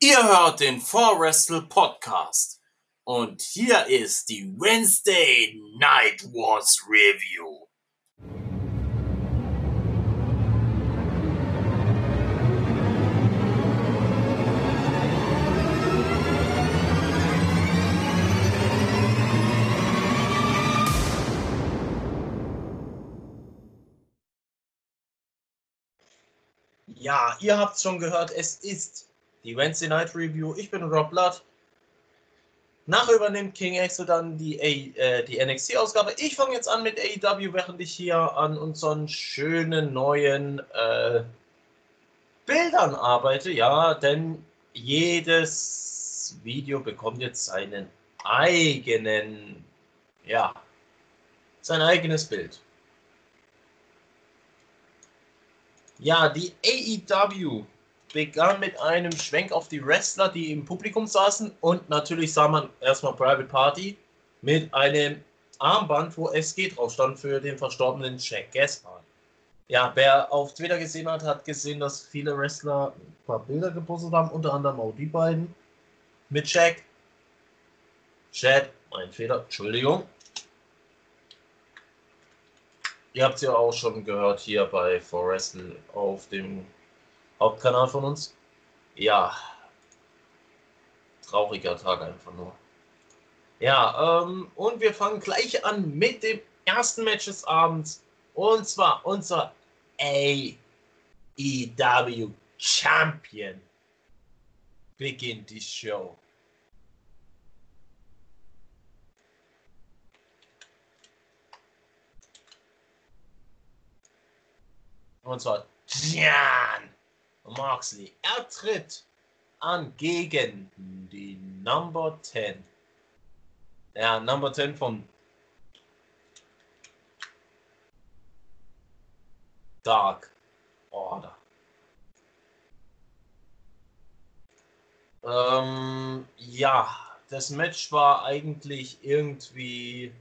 Ihr hört den Forrestal Podcast und hier ist die Wednesday Night Wars Review. Ja, ihr habt schon gehört, es ist die Wednesday Night Review. Ich bin Rob Blood. Nachher übernimmt King Axel dann die, äh, die NXT-Ausgabe. Ich fange jetzt an mit AEW, während ich hier an unseren schönen neuen äh, Bildern arbeite. Ja, denn jedes Video bekommt jetzt seinen eigenen, ja, sein eigenes Bild. Ja, die AEW begann mit einem Schwenk auf die Wrestler, die im Publikum saßen und natürlich sah man erstmal Private Party mit einem Armband, wo SG drauf stand für den verstorbenen Jack Gaspar. Ja, wer auf Twitter gesehen hat, hat gesehen, dass viele Wrestler ein paar Bilder gepostet haben, unter anderem auch die beiden mit Jack. Chad, mein Fehler, Entschuldigung. Ihr habt es ja auch schon gehört hier bei Forrestal auf dem Hauptkanal von uns. Ja, trauriger Tag einfach nur. Ja, ähm, und wir fangen gleich an mit dem ersten Match des Abends. Und zwar unser AEW Champion beginnt die Show. Und zwar Jan Moxley. Er tritt an gegen die Number 10. Ja, Number 10 von Dark Order. Ähm, ja, das Match war eigentlich irgendwie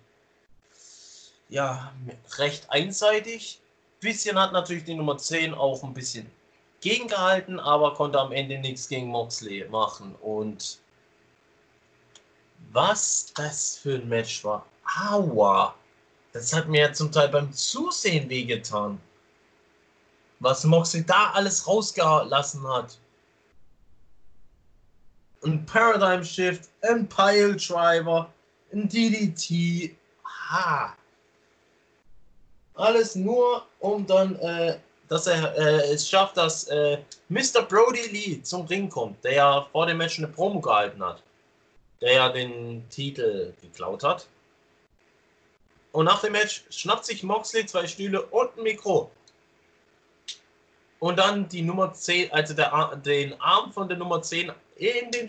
ja recht einseitig bisschen hat natürlich die Nummer 10 auch ein bisschen gegengehalten, aber konnte am Ende nichts gegen Moxley machen. Und was das für ein Match war. Aua! Das hat mir zum Teil beim Zusehen wehgetan. Was Moxley da alles rausgelassen hat. Ein Paradigm Shift, ein Pile Driver, ein DDT. Ha! Alles nur, um dann, äh, dass er äh, es schafft, dass äh, Mr. Brody Lee zum Ring kommt, der ja vor dem Match eine Promo gehalten hat. Der ja den Titel geklaut hat. Und nach dem Match schnappt sich Moxley zwei Stühle und ein Mikro. Und dann die Nummer 10, also der, den Arm von der Nummer 10 in den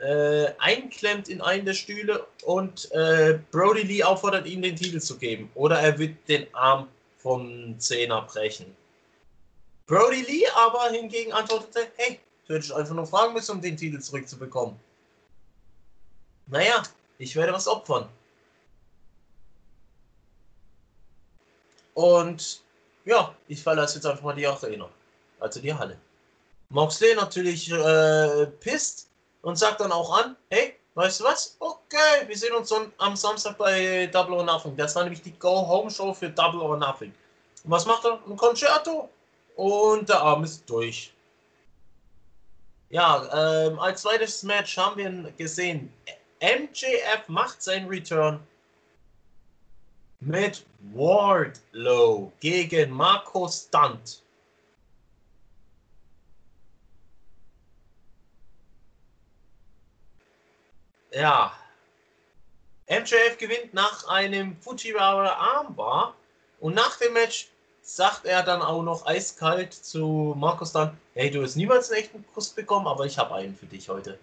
äh, einklemmt in einen der Stühle und äh, Brody Lee auffordert, ihm den Titel zu geben. Oder er wird den Arm vom Zehner brechen. Brody Lee aber hingegen antwortete, hey, du hättest einfach nur fragen müssen, um den Titel zurückzubekommen. Naja, ich werde was opfern. Und ja, ich verlasse jetzt einfach mal die Arena. Also die Halle. Moxley natürlich äh, pisst, und sagt dann auch an, hey, weißt du was? Okay, wir sehen uns am Samstag bei Double or Nothing. Das war nämlich die Go-Home-Show für Double or Nothing. Und was macht er? Ein Concerto. Und der Arm ist durch. Ja, ähm, als zweites Match haben wir gesehen, MJF macht seinen Return mit Wardlow gegen Marco Stunt. Ja. MJF gewinnt nach einem Fujiwara Armbar und nach dem Match sagt er dann auch noch eiskalt zu Markus dann, hey, du hast niemals einen echten Kuss bekommen, aber ich habe einen für dich heute.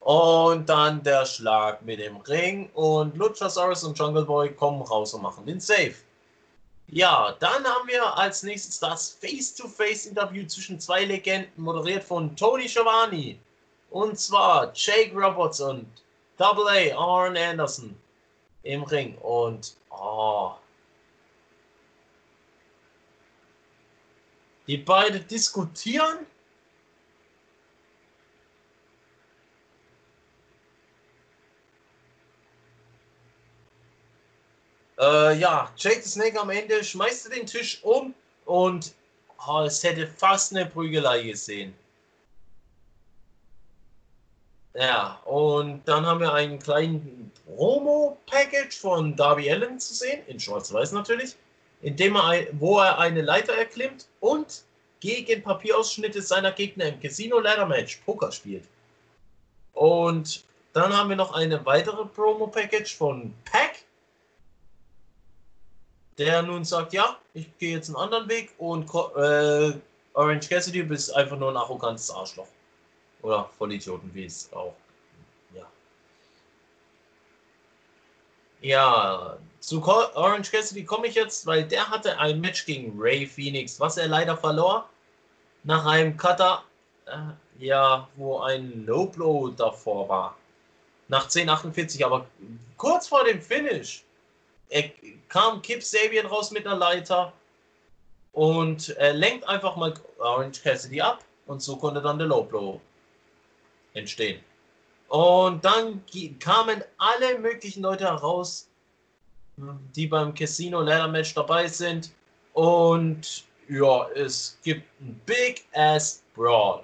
Und dann der Schlag mit dem Ring und Luchasaurus und Jungle Boy kommen raus und machen den Save. Ja, dann haben wir als nächstes das Face-to-Face-Interview zwischen zwei Legenden, moderiert von Tony Schiavone. Und zwar Jake Roberts und Double A, Arn Anderson im Ring. Und oh, die beiden diskutieren. Äh, ja, Jake the Snake am Ende schmeißt den Tisch um und oh, es hätte fast eine Prügelei gesehen. Ja, und dann haben wir einen kleinen Promo-Package von Darby Allen zu sehen, in Schwarz-Weiß natürlich, in dem er, wo er eine Leiter erklimmt und gegen Papierausschnitte seiner Gegner im Casino Ladder Match Poker spielt. Und dann haben wir noch eine weitere Promo-Package von Pack, der nun sagt, ja, ich gehe jetzt einen anderen Weg und äh, Orange Cassidy bist einfach nur ein arrogantes Arschloch. Oder Vollidioten, wie es auch. Ja. Ja, zu Orange Cassidy komme ich jetzt, weil der hatte ein Match gegen Ray Phoenix, was er leider verlor. Nach einem Cutter, äh, ja, wo ein Low Blow davor war. Nach 10,48, aber kurz vor dem Finish er kam Kip Sabian raus mit einer Leiter und er lenkt einfach mal Orange Cassidy ab und so konnte dann der Low Blow entstehen. Und dann kamen alle möglichen Leute heraus, die beim Casino Ladder Match dabei sind. Und ja, es gibt ein Big Ass Brawl.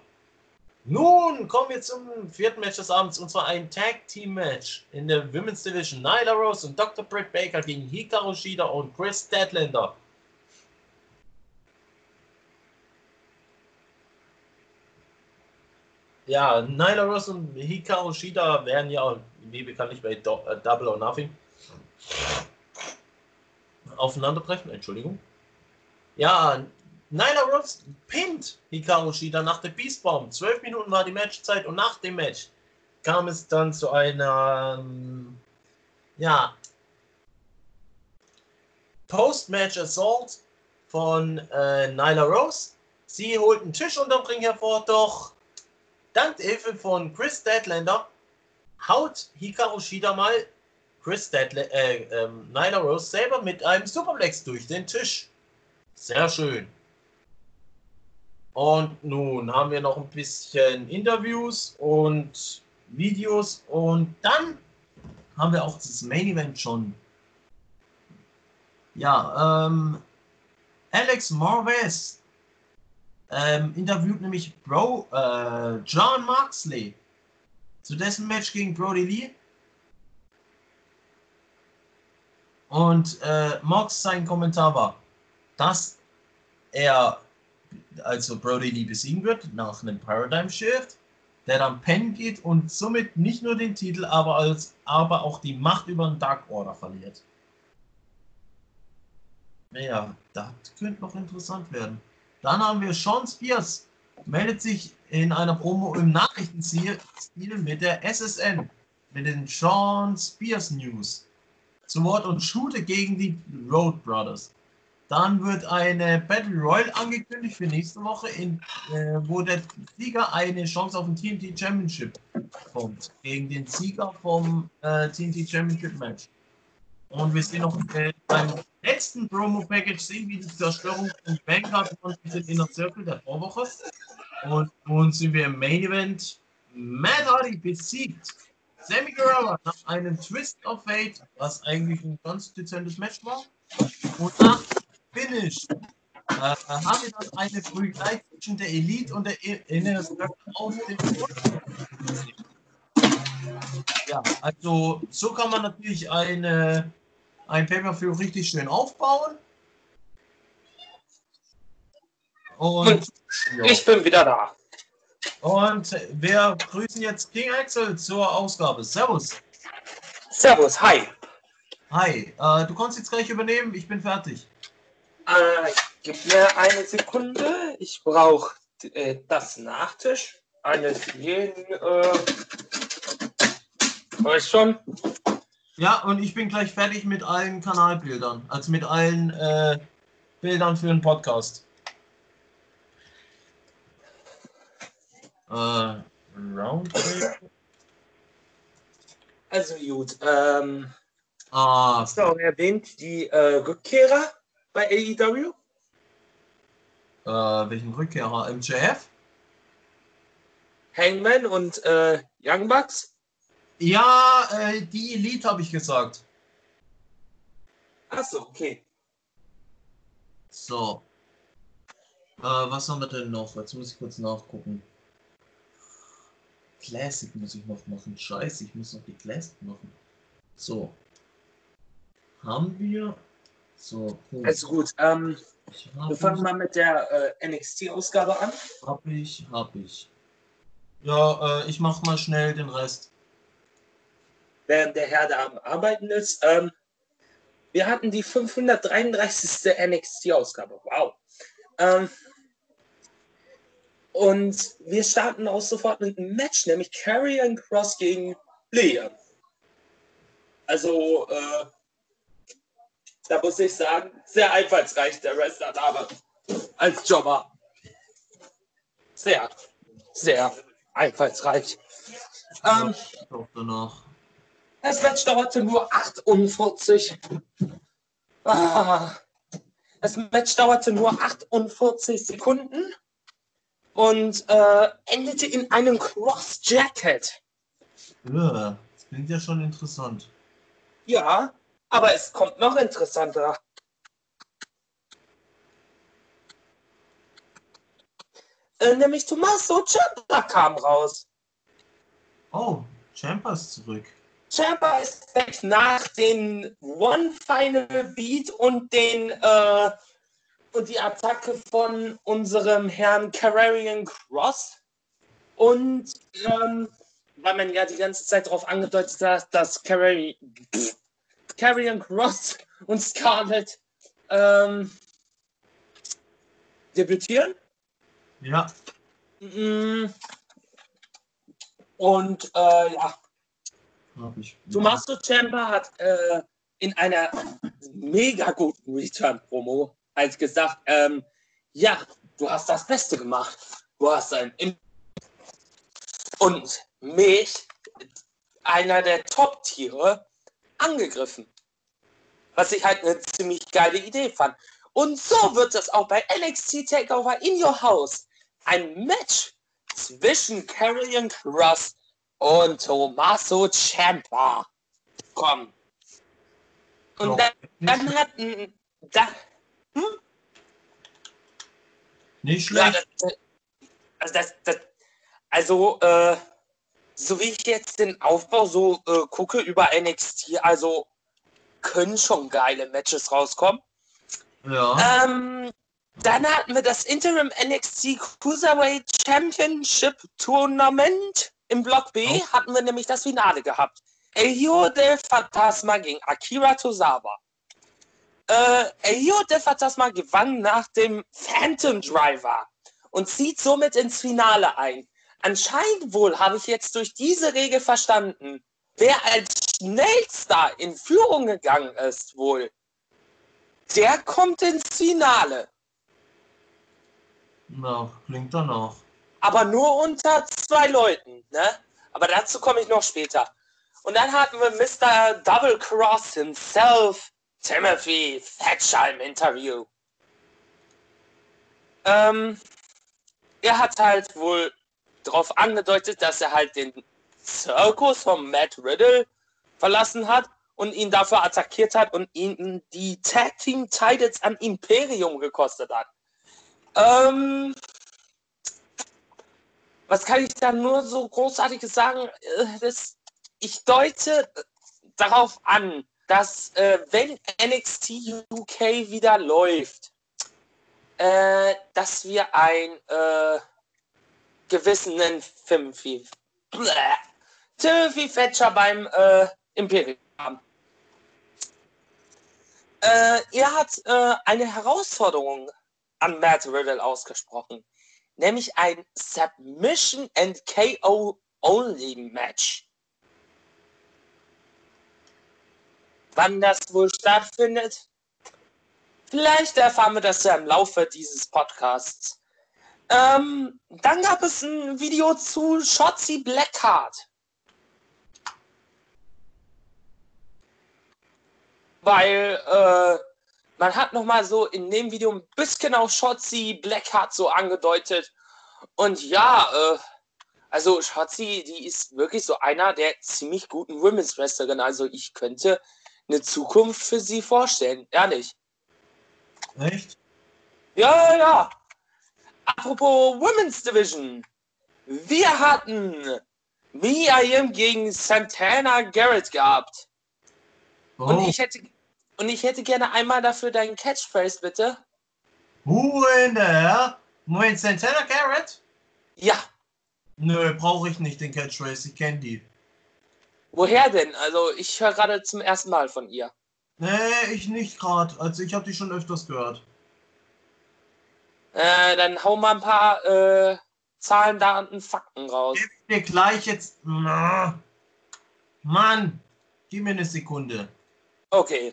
Nun kommen wir zum vierten Match des Abends und zwar ein Tag Team Match in der Women's Division. Nyla Rose und Dr. Britt Baker gegen Hikaru Shida und Chris Statlander. Ja, Nyla Rose und Hikaru Shida werden ja, wie bekanntlich bei Do äh, Double or Nothing, aufeinanderbrechen. Entschuldigung. Ja, Nyla Rose pinnt Hikaru Shida nach der Beast Bomb. Zwölf Minuten war die Matchzeit und nach dem Match kam es dann zu einer, ähm, ja, Post-Match Assault von äh, Nyla Rose. Sie holt einen Tisch unterm Ring hervor, doch Dank der Hilfe von Chris Deadlander haut Hikaru Shida mal Chris Deadla äh, äh, Nyla Rose selber mit einem Superplex durch den Tisch. Sehr schön. Und nun haben wir noch ein bisschen Interviews und Videos und dann haben wir auch das Main Event schon. Ja, ähm, Alex Morves ähm, interviewt nämlich Bro, äh, John Moxley zu dessen Match gegen Brody Lee. Und äh, Mox sein Kommentar war, dass er also Brody Lee besiegen wird nach einem Paradigm Shift, der dann pennen geht und somit nicht nur den Titel, aber, als, aber auch die Macht über den Dark Order verliert. Ja, das könnte noch interessant werden. Dann haben wir Sean Spears, meldet sich in einer Promo im Nachrichtenstil mit der SSN, mit den Sean Spears News zu Wort und shoote gegen die Road Brothers. Dann wird eine Battle Royale angekündigt für nächste Woche, in, äh, wo der Sieger eine Chance auf ein TNT Championship bekommt. Gegen den Sieger vom äh, TNT Championship Match. Und wir sehen noch äh, beim letzten Promo-Package sehen wir die Zerstörung von Vanguard und den Inner Circle der Vorwoche. Und nun sind wir im Main Event. Matt Hardy besiegt Sammy Guerrero nach einem Twist of Fate, was eigentlich ein ganz dezentes Match war. Und nach Finish äh, haben wir dann eine Prügelei zwischen der Elite und der Inner Circle aus dem Ja, also so kann man natürlich eine ein Pay-Per-View richtig schön aufbauen. Und, Und ich bin wieder da. Und wir grüßen jetzt King Axel zur Ausgabe. Servus. Servus, hi. Hi, äh, du kannst jetzt gleich übernehmen, ich bin fertig. Äh, gib mir eine Sekunde. Ich brauche äh, das Nachtisch eines jeden. Äh, schon. Ja, und ich bin gleich fertig mit allen Kanalbildern, also mit allen äh, Bildern für den Podcast. Äh, Roundtable. Also gut, ähm, ah. hast du auch erwähnt, die äh, Rückkehrer bei AEW? Äh, welchen Rückkehrer? MJF? Hangman und äh, Young Bucks? Ja, äh, die Elite habe ich gesagt. Achso, okay. So. Äh, was haben wir denn noch? Jetzt muss ich kurz nachgucken. Classic muss ich noch machen. Scheiße, ich muss noch die Classic machen. So. Haben wir. So, gut. Also gut, ähm, wir fangen mal mit der äh, NXT-Ausgabe an. hab ich, hab ich. Ja, äh, ich mach mal schnell den Rest. Während der Herr da am Arbeiten ist. Ähm, wir hatten die 533. NXT-Ausgabe. Wow. Ähm, und wir starten auch sofort mit einem Match, nämlich Karrion Cross gegen Liam. Also, äh, da muss ich sagen, sehr einfallsreich der Wrestler Dame als Jobber. Sehr, sehr einfallsreich. Ähm, Auch danach. Das Match dauerte nur 48. Ah. Das Match dauerte nur 48 Sekunden und äh, endete in einem Cross Jacket. Ja, das klingt ja schon interessant. Ja, aber es kommt noch interessanter. Äh, nämlich Tommaso Ciampa kam raus. Oh, Champa ist zurück. Ciampa ist weg nach den One Final Beat und den äh, und die Attacke von unserem Herrn Carrion Cross. Und ähm, weil man ja die ganze Zeit darauf angedeutet hat, dass Carrion, Carrion Cross und Scarlett ähm, debütieren. Ja. Und äh, ja, hab ich. Tommaso Ciampa hat äh, in einer mega guten Return-Promo halt gesagt, ähm, ja, du hast das Beste gemacht. Du hast ein Im und mich, einer der Top-Tiere, angegriffen. Was ich halt eine ziemlich geile Idee fand. Und so wird es auch bei NXT Takeover in Your House ein Match zwischen Karrion Cross und Tommaso Ciampa kommen. Und Ja, dann, nicht, dann hat da, nicht ja, schlecht. das, also, das, das, also äh, so wie ich jetzt den Aufbau so äh, gucke über NXT, also können schon geile Matches rauskommen. Ja. Ähm, dann hatten wir das Interim NXT Cruiserweight Championship Tournament im Block B. Oh. Hatten wir nämlich das Finale gehabt. El Hijo del Fantasma gegen Akira Tozawa. Äh, El Hijo del Fantasma gewann nach dem Phantom Driver und zieht somit ins Finale ein. Anscheinend wohl habe ich jetzt durch diese Regel verstanden, wer als schnellster in Führung gegangen ist, wohl. Der kommt ins Finale. Na, klingt danach. Aber nur unter zwei Leuten, ne? Aber dazu komme ich noch später. Und dann hatten wir Mr. Double Cross himself, Timothy Thatcher im Interview. Ähm, er hat halt wohl darauf angedeutet, dass er halt den Zirkus von Matt Riddle verlassen hat und ihn dafür attackiert hat und ihn die Tag Team Titles an Imperium gekostet hat. Ähm, was kann ich da nur so großartiges sagen? Äh, Das, ich deute darauf an, dass äh, wenn NXT UK wieder läuft, äh, dass wir ein äh, gewissen Timothy, Bleh, Timothy Thatcher beim äh, Imperium haben. Äh, er hat äh, eine Herausforderung an Matt Riddle ausgesprochen, nämlich ein Submission and KO Only Match. Wann das wohl stattfindet? Vielleicht erfahren wir das ja im Laufe dieses Podcasts. Ähm, dann gab es ein Video zu Shotzi Blackheart. Weil äh, man hat noch mal so in dem Video ein bisschen auf Shotzi Blackheart so angedeutet. Und ja, äh, also Shotzi, die ist wirklich so einer der ziemlich guten Women's Wrestlerin. Also ich könnte eine Zukunft für sie vorstellen. Ehrlich. Echt? Ja, ja, ja. Apropos Women's Division. Wir hatten Mia Yim gegen Santana Garrett gehabt. Oh. Und ich hätte und ich hätte gerne einmal dafür deinen Catchphrase, bitte. Who in there? Moment, Santana Garrett? Ja. Nö, brauche ich nicht den Catchphrase, ich kenne die. Woher denn? Also ich höre gerade zum ersten Mal von ihr. Nee, ich nicht gerade. Also ich habe die schon öfters gehört. Äh, dann hau mal ein paar äh, Zahlen, Daten, Fakten raus. Gib dir gleich jetzt. Mann, gib mir eine Sekunde. Okay.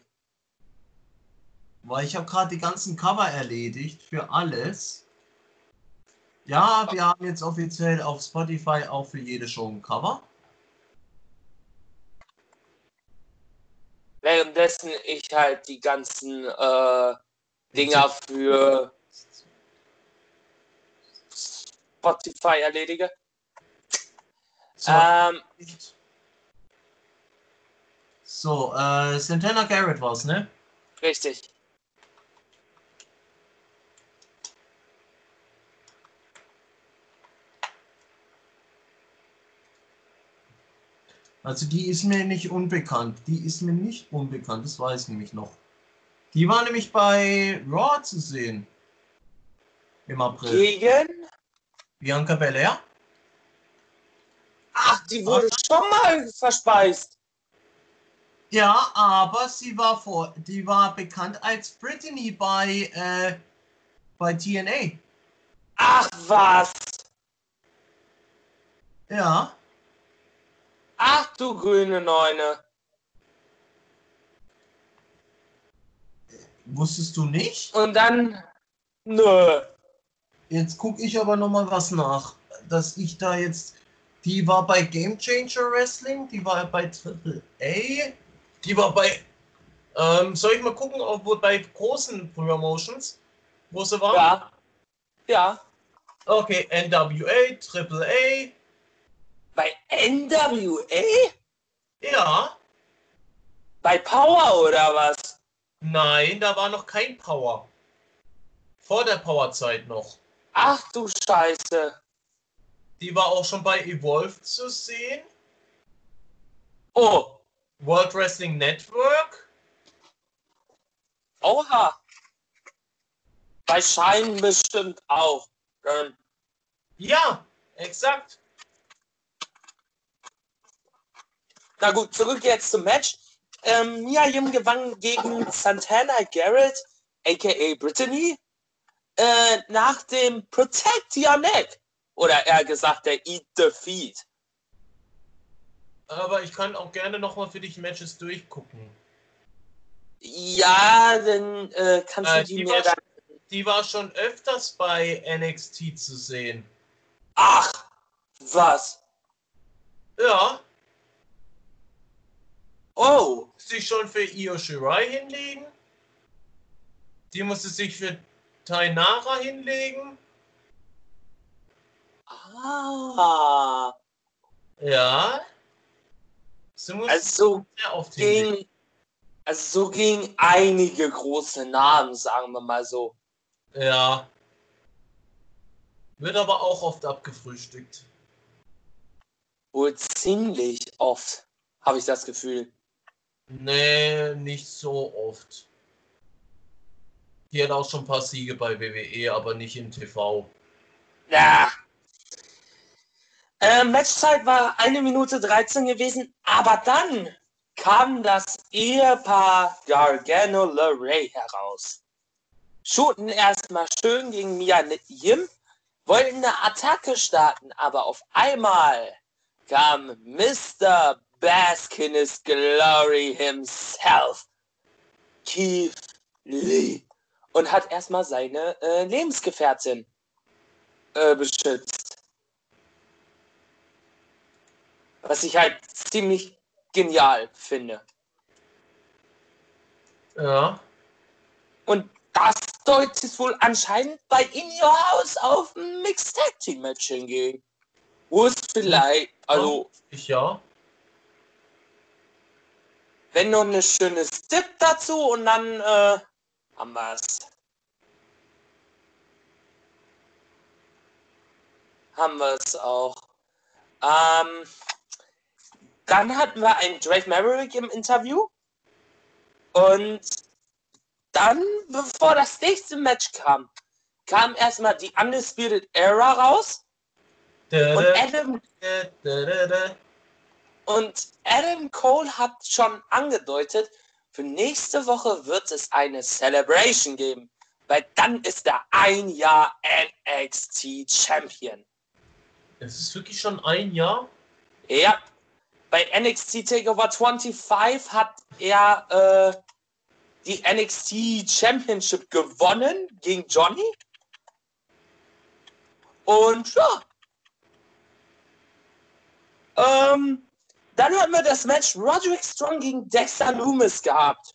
Weil ich habe gerade die ganzen Cover erledigt für alles. Ja, wir haben jetzt offiziell auf Spotify auch für jede Show ein Cover. Währenddessen ich halt die ganzen äh, Dinger für Spotify erledige. So, Ähm, so äh, Santana Garrett war's, ne? richtig. Also die ist mir nicht unbekannt. Die ist mir nicht unbekannt, das weiß ich nämlich noch. Die war nämlich bei Raw zu sehen. Im April. Gegen? Bianca Belair? Ach, die wurde schon mal verspeist. Ja, aber sie war vor, die war bekannt als Brittany bei, äh, bei TNA. Ach was. Ja. Ach du grüne Neune. Wusstest du nicht? Und dann. Nö. Jetzt gucke ich aber noch mal was nach, dass ich da jetzt. Die war bei Game Changer Wrestling, die war bei Triple A, die war bei. Ähm, soll ich mal gucken, ob wo bei großen Promotions, wo sie war? Ja. Ja. Okay, NWA, Triple A, Bei NWA? ja. Bei Power oder was? Nein, da war noch kein Power. Vor der Powerzeit noch. Ach du Scheiße. Die war auch schon bei Evolve zu sehen. Oh. World Wrestling Network. Oha. Bei Schein bestimmt auch. Ähm, Ja, exakt. Na gut, zurück jetzt zum Match. Ähm, Mia Yim gewann gegen Santana Garrett, aka Brittany, äh, nach dem Protect Your Neck. Oder eher gesagt, der Eat Defeat. Aber ich kann auch gerne nochmal für dich Matches durchgucken. Ja, dann äh, kannst Äh, du die die mir dann. Die war schon öfters bei NXT zu sehen. Ach, was? Ja, Oh, sich schon für Io Shirai hinlegen. Die musste sich für Tainara hinlegen. ah. Ja. Musste Also sehr oft hinlegen. ging, also so gingen einige große Namen, sagen wir mal so. Ja. Wird aber auch oft abgefrühstückt. Wohl ziemlich oft, habe ich das Gefühl. Nee, nicht so oft. Die hat auch schon ein paar Siege bei WWE, aber nicht im TV. Ja. Äh, Matchzeit war eine Minute 13 gewesen, aber dann kam das Ehepaar Gargano LeRae heraus. Shooten erstmal schön gegen Mia Yim, wollten eine Attacke starten, aber auf einmal kam Mr. Bask in his glory himself, Keith Lee, und hat erstmal seine äh, Lebensgefährtin äh, beschützt. Was ich halt ziemlich genial finde. Ja. Und das deutet wohl anscheinend bei In Your House auf ein Mixed Tag Team Match hingehen. Wo es vielleicht, also Ich ja. Wenn noch eine schöne Stip dazu und dann äh, haben wir es. Haben wir es auch. Ähm, dann hatten wir einen Drake Maverick im Interview. Und dann, bevor das nächste Match kam, kam erstmal die Undisputed Era raus. Und Adam, und Adam Cole hat schon angedeutet, für nächste Woche wird es eine Celebration geben, weil dann ist er ein Jahr NXT Champion. Es ist wirklich schon ein Jahr? Ja. Bei NXT Takeover 25 hat er äh, die NXT Championship gewonnen gegen Johnny. Und ja. Ähm, dann hatten wir das Match Roderick Strong gegen Dexter Loomis gehabt.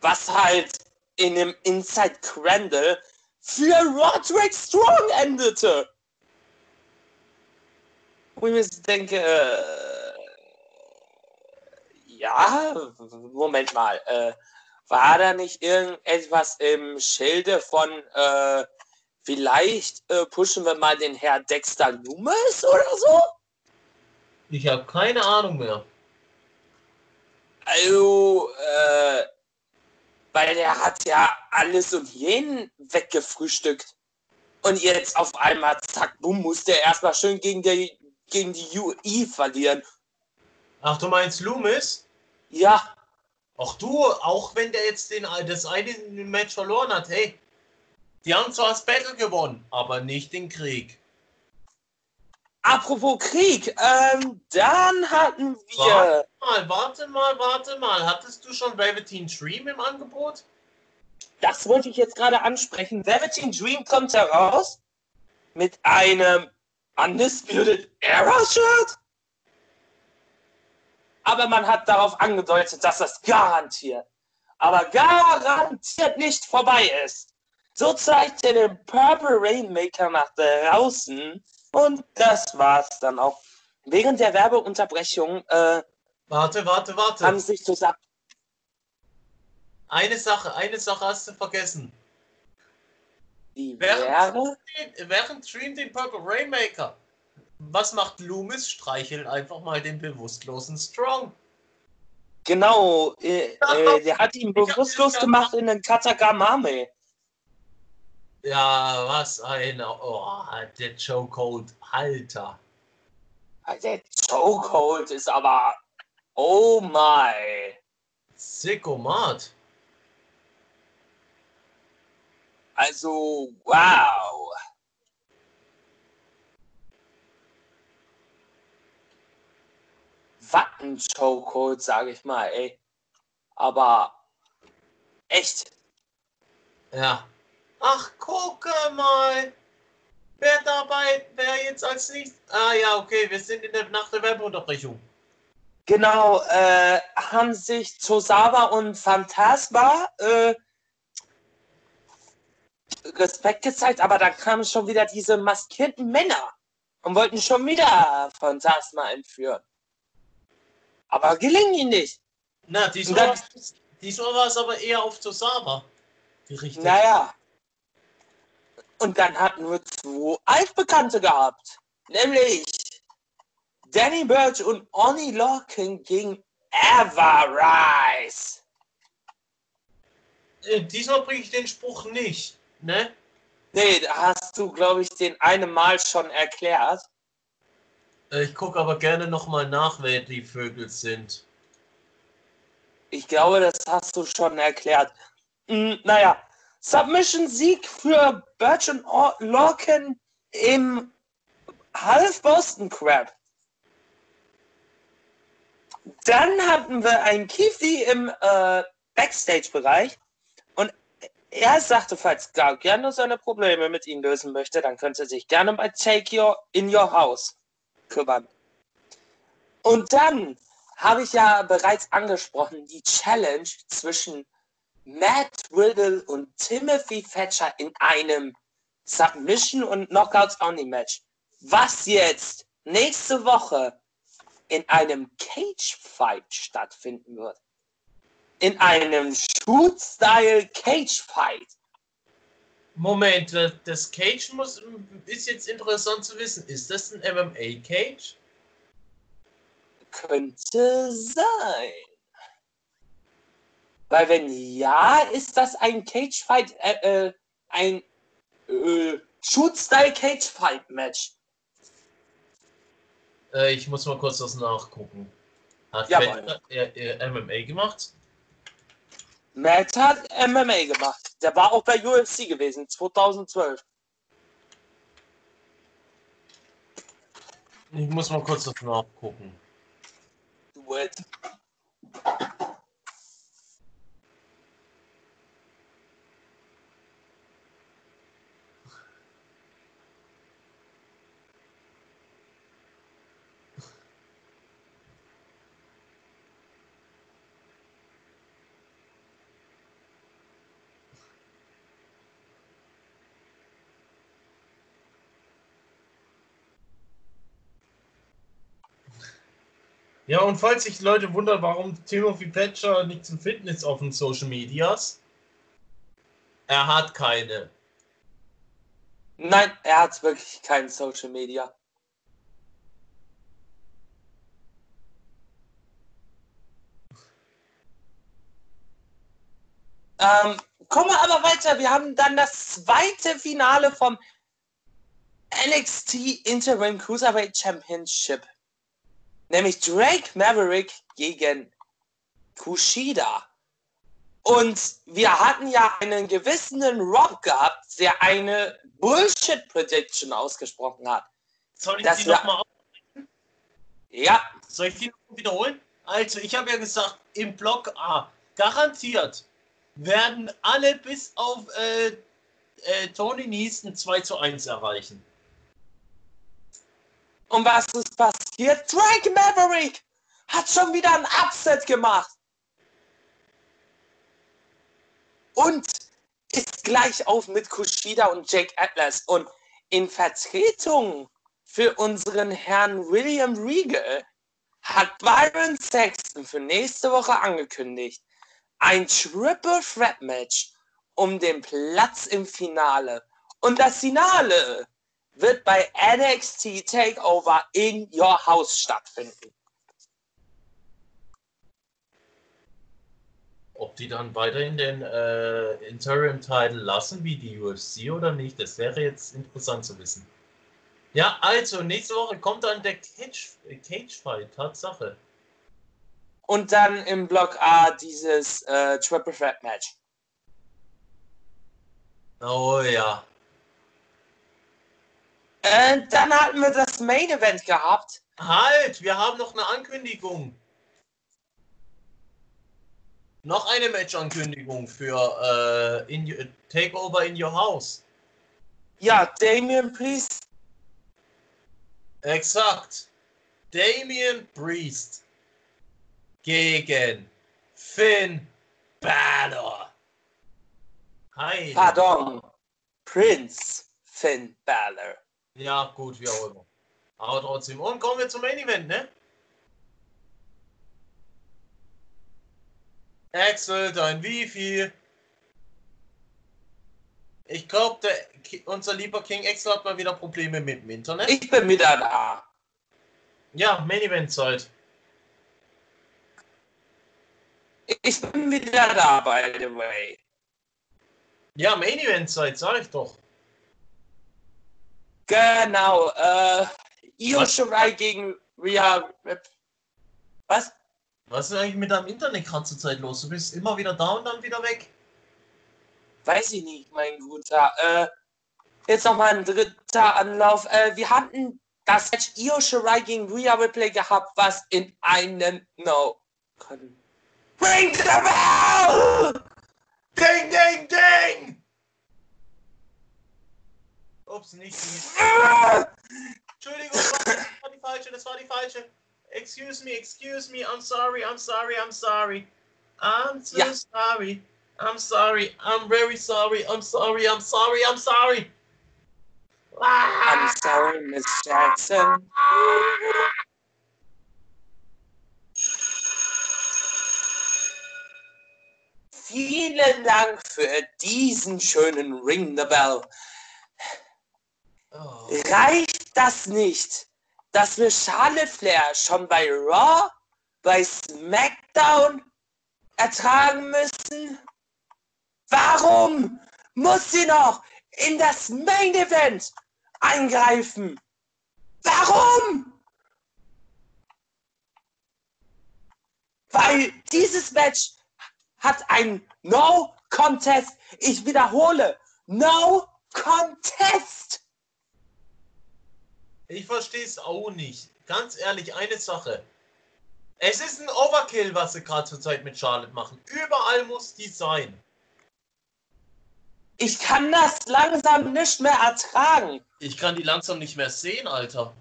Was halt in einem Inside Crandall für Roderick Strong endete. Wo ich mir denke, äh, ja, Moment mal, äh, war da nicht irgendetwas im Schilde von, äh, vielleicht äh, pushen wir mal den Herr Dexter Loomis oder so? Ich habe keine Ahnung mehr. Also, äh, weil der hat ja alles und jeden weggefrühstückt. Und jetzt auf einmal, zack, bumm, musste er erstmal schön gegen die, gegen die UI verlieren. Ach, du meinst Loomis? Ja. Ach du, auch wenn der jetzt den, das eine Match verloren hat, hey, die haben zwar das Battle gewonnen, aber nicht den Krieg. Apropos Krieg, ähm, dann hatten wir. Warte mal, warte mal, warte mal. Hattest du schon Velveteen Dream im Angebot? Das wollte ich jetzt gerade ansprechen. Velveteen Dream kommt heraus mit einem Undisputed Era Shirt. Aber man hat darauf angedeutet, dass das garantiert, aber garantiert nicht vorbei ist. So zeigt er den Purple Rainmaker nach draußen und das war's dann auch. Während der Werbeunterbrechung äh, Warte, warte, warte. haben sich zusammen. Eine Sache, eine Sache hast du vergessen. Die Während, während Dream den Purple Rainmaker. Was macht Loomis? Streichelt einfach mal den bewusstlosen Strong. Genau, äh, äh, der hat ihn bewusstlos gemacht in den Katagamame. Ja, was ein. Oh, der Joe Cold. Alter. Der Chokehold ist aber. Oh my. Sickomat. Also, wow. Was ein Chokehold, sage ich mal, ey. Aber echt. Ja. Ach, gucke mal. Wer dabei, wer jetzt als nächstes. Ah ja, okay, wir sind in der, nach der Werbeunterbrechung. Genau, äh, haben sich Tosawa und Phantasma äh, Respekt gezeigt, aber dann kamen schon wieder diese maskierten Männer und wollten schon wieder Phantasma entführen. Aber gelingt ihnen nicht. Na, diesmal, dann- diesmal war es aber eher auf Tosawa gerichtet. Naja. Und dann hatten wir zwei Altbekannte gehabt. Nämlich Danny Birch und Oni Lorcan gegen Everrise. Äh, diesmal bringe ich den Spruch nicht, ne? Nee, da hast du, glaube ich, den eine Mal schon erklärt. Äh, Ich gucke aber gerne nochmal nach, wer die Vögel sind. Ich glaube, das hast du schon erklärt. Hm, naja, Submission-Sieg für Birch und Or- Lorcan im Half Boston Crab. Dann hatten wir einen Kifi im äh, Backstage-Bereich und er sagte, falls gar gerne seine Probleme mit ihm lösen möchte, dann könnte er sich gerne bei Take Your in Your House kümmern. Und dann habe ich ja bereits angesprochen, die Challenge zwischen Matt Riddle und Timothy Thatcher in einem Submission und Knockouts Only Match. Was jetzt nächste Woche in einem Cage-Fight stattfinden wird. In einem Shoot-Style Cage-Fight. Moment, das Cage muss, ist jetzt interessant zu wissen. Ist das ein MMA-Cage? Könnte sein. Weil wenn ja, ist das ein Cage-Fight, äh, äh, ein äh, Shoot-Style Cage-Fight-Match. Äh, ich muss mal kurz das nachgucken. Hat. Fett, äh, äh, MMA gemacht? Matt hat MMA gemacht. Der war auch bei UFC gewesen, 2012. Ich muss mal kurz das nachgucken. Do it. Ja, und falls sich Leute wundern, warum Timothy Thatcher nicht zum Fitness auf den Social Medias, er hat keine. Nein, er hat wirklich kein Social Media. Ähm, kommen wir aber weiter. Wir haben dann das zweite Finale vom NXT Interim Cruiserweight Championship. Nämlich Drake Maverick gegen Kushida. Und wir hatten ja einen gewissen Rob gehabt, der eine Bullshit-Prediction ausgesprochen hat. Soll ich Das die nochmal Ja, Soll ich die noch wiederholen? Also, ich habe ja gesagt, im Block A, garantiert werden alle bis auf äh, äh, Tony Niesen 2 zu 1 erreichen. Und was ist passiert? Drake Maverick hat schon wieder ein Upset gemacht. Und ist gleich auf mit Kushida und Jake Atlas. Und in Vertretung für unseren Herrn William Regal hat Byron Sexton für nächste Woche angekündigt, ein Triple Threat Match um den Platz im Finale. Und das Finale wird bei NXT Takeover in Your House stattfinden. Ob die dann weiterhin den äh, Interim-Title lassen, wie die UFC oder nicht, das wäre jetzt interessant zu wissen. Ja, also, nächste Woche kommt dann der Cage, äh, Cage Fight, Tatsache. Und dann im Block A dieses äh, Triple Threat Match. Oh ja. Äh, dann hatten wir das Main Event gehabt. Halt, wir haben noch eine Ankündigung. Noch eine Match-Ankündigung für äh, in, Takeover in Your House. Ja, Damien Priest. Exakt. Damien Priest gegen Finn Balor. Hi. Pardon. Prince Finn Balor. Ja, gut, wie auch immer. Aber trotzdem. Und kommen wir zum Main Event, ne? Axel, dein viel? Ich glaube, unser lieber King Axel hat mal wieder Probleme mit dem Internet. Ich bin wieder da. ja, Main Event Zeit. Ich bin wieder da, by the way. Ja, Main Event Zeit, sag ich doch. Genau. Äh, Io Was? Shirai gegen Rhea Rip. Was? Was ist eigentlich mit deinem Internet gerade zur Zeit los? Du bist immer wieder da und dann wieder weg. Weiß ich nicht, mein Guter. Äh, jetzt nochmal ein dritter Anlauf. Äh, wir hatten das Match Io Shirai gegen Rhea Ripley gehabt, was in einem No. Ring the bell! Ding, ding, ding! Ups, nicht die. Entschuldigung, das war die falsche, das war die falsche. Excuse me, excuse me, I'm sorry, I'm sorry, I'm sorry. I'm so sorry. I'm sorry. I'm very sorry. I'm sorry. I'm sorry. I'm sorry. Ah! I'm sorry, Miss Jackson. Vielen Dank für diesen schönen Ring the Bell. Oh. Reicht das nicht, dass wir Charlotte Flair schon bei Raw, bei SmackDown ertragen müssen? Warum muss sie noch in das Main Event eingreifen? Warum? Weil dieses Match hat ein No Contest. Ich wiederhole, No Contest. Ich verstehe es auch nicht. Ganz ehrlich, eine Sache. Es ist ein Overkill, was sie gerade zurzeit mit Charlotte machen. Überall muss die sein. Ich kann das langsam nicht mehr ertragen. Ich kann die langsam nicht mehr sehen, Alter.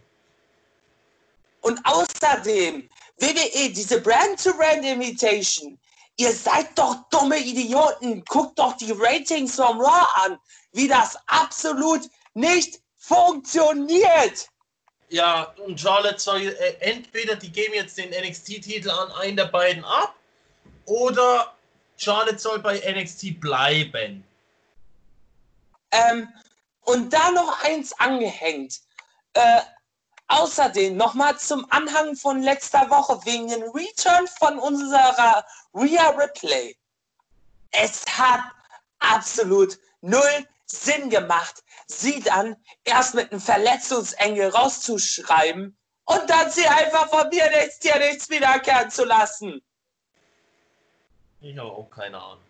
Und außerdem, WWE, diese Brand-to-Brand-Imitation, ihr seid doch dumme Idioten. Guckt doch die Ratings vom Raw an, wie das absolut nicht funktioniert. Ja, und Charlotte soll äh, entweder die geben jetzt den NXT-Titel an einen der beiden ab oder Charlotte soll bei NXT bleiben. Ähm, und da noch eins angehängt. Äh, außerdem nochmal zum Anhang von letzter Woche wegen dem Return von unserer Rhea Ripley. Es hat absolut null Sinn gemacht, sie dann erst mit einem Verletzungsengel rauszuschreiben und dann sie einfach von mir nichts, dir nichts wiederkehren zu lassen. Ich habe auch keine Ahnung.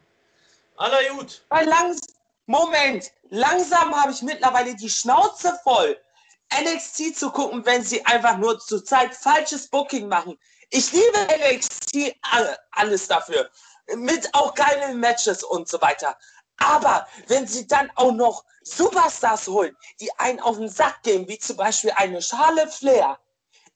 Aller gut. Weil langs Moment, langsam habe ich mittlerweile die Schnauze voll, NXT zu gucken, wenn sie einfach nur zurzeit falsches Booking machen. Ich liebe NXT alle- alles dafür. Mit auch geilen Matches und so weiter. Aber wenn sie dann auch noch Superstars holen, die einen auf den Sack gehen, wie zum Beispiel eine Charlotte Flair,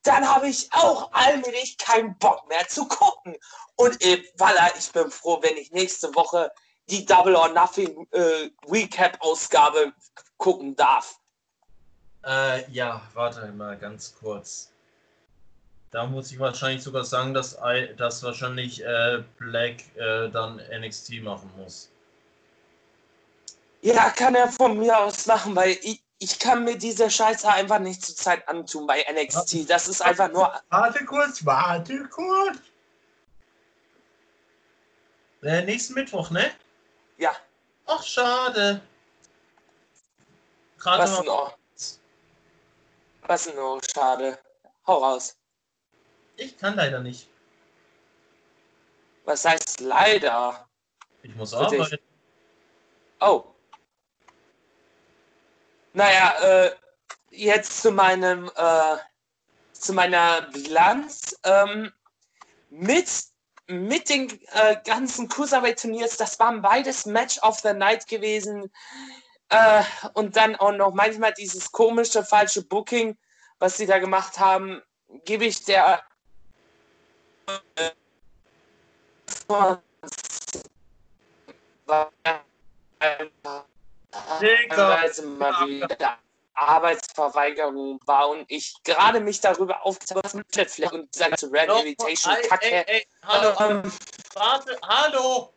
dann habe ich auch allmählich keinen Bock mehr zu gucken. Und voilà, ich bin froh, wenn ich nächste Woche die Double or Nothing äh, Recap-Ausgabe gucken darf. Äh, ja, warte mal ganz kurz. Da muss ich wahrscheinlich sogar sagen, dass, dass wahrscheinlich äh, Black äh, dann NXT machen muss. Ja, kann er von mir aus machen, weil ich, ich kann mir diese Scheiße einfach nicht zur Zeit antun bei NXT. Das ist einfach nur. Warte kurz, warte kurz. Äh, nächsten Mittwoch, ne? Ja, Ach, schade. Gerade was denn auch? Was denn auch? Schade. Hau raus. Ich kann leider nicht. Was heißt leider? Ich muss arbeiten. Oh. Naja, äh, jetzt zu meinem, äh, zu meiner Bilanz. Ähm, mit, mit den äh, ganzen Cruiserweight-Turniers, das waren beides Match of the Night gewesen. Äh, und dann auch noch manchmal dieses komische, falsche Booking, was sie da gemacht haben, gebe ich der äh, teilweise mal wieder Arbeitsverweigerung war und ich gerade mich darüber aufgezeigt habe, Flair und dieser ganze Red Invitation Kacke. ey, ey, hallo, Ähm, warte, hallo!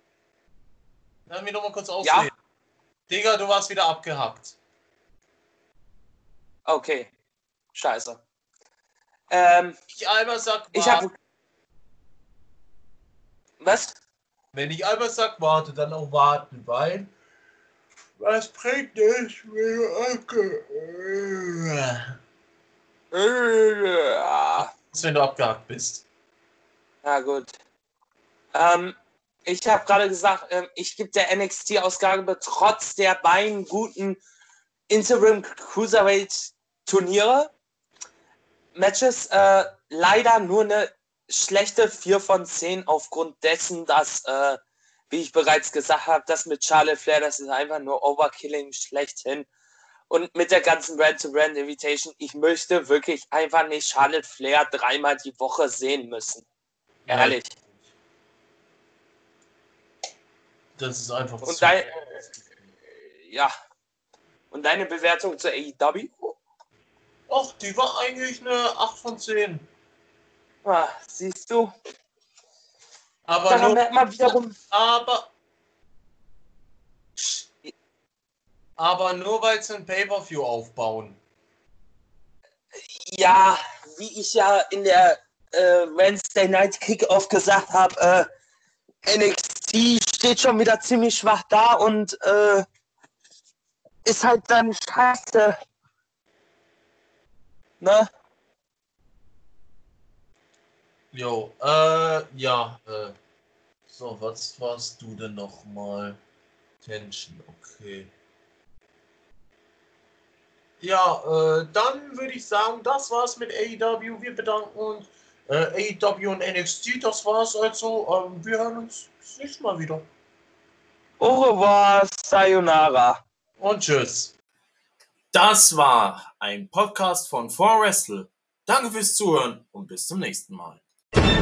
Lass mich doch mal kurz aufsehen. Ja? Digga, du warst wieder abgehackt. okay, scheiße. Ähm, Ich einmal sag, ich habe. Was? Wenn ich einmal sag, warte, dann auch warten, weil. Was bringt es, wenn du abge... Äh, wenn du abgehackt bist? Na gut. Ähm, ich habe gerade gesagt, ähm, ich gebe der NXT-Ausgabe trotz der beiden guten Interim Cruiserweight Turniere Matches äh, leider nur eine schlechte 4 von 10 aufgrund dessen, dass, äh, wie ich bereits gesagt habe, das mit Charlotte Flair, das ist einfach nur Overkilling schlechthin. Und mit der ganzen Brand-to-Brand Invitation, ich möchte wirklich einfach nicht Charlotte Flair dreimal die Woche sehen müssen. Ehrlich. Das ist einfach Und zu- dein, ja. Und deine Bewertung zur AEW? Och, die war eigentlich eine 8 von 10. Ah, siehst du, aber Daran nur, merkt man wiederum. Aber. Aber nur weil sie ein Pay-Per-View aufbauen. Ja, wie ich ja in der äh, Wednesday Night Kickoff gesagt habe, äh, NXT steht schon wieder ziemlich schwach da und äh, ist halt dann scheiße. Ne? Jo, äh, ja, äh. So, was warst du denn noch mal? Tension, okay. Ja, äh, dann würde ich sagen, das war's mit AEW. Wir bedanken uns. Äh, AEW und NXT, das war's also. Ähm, wir hören uns das nächste Mal wieder. Au revoir, sayonara. Und tschüss. Das war ein Podcast von 4Wrestle. Danke fürs Zuhören und bis zum nächsten Mal. you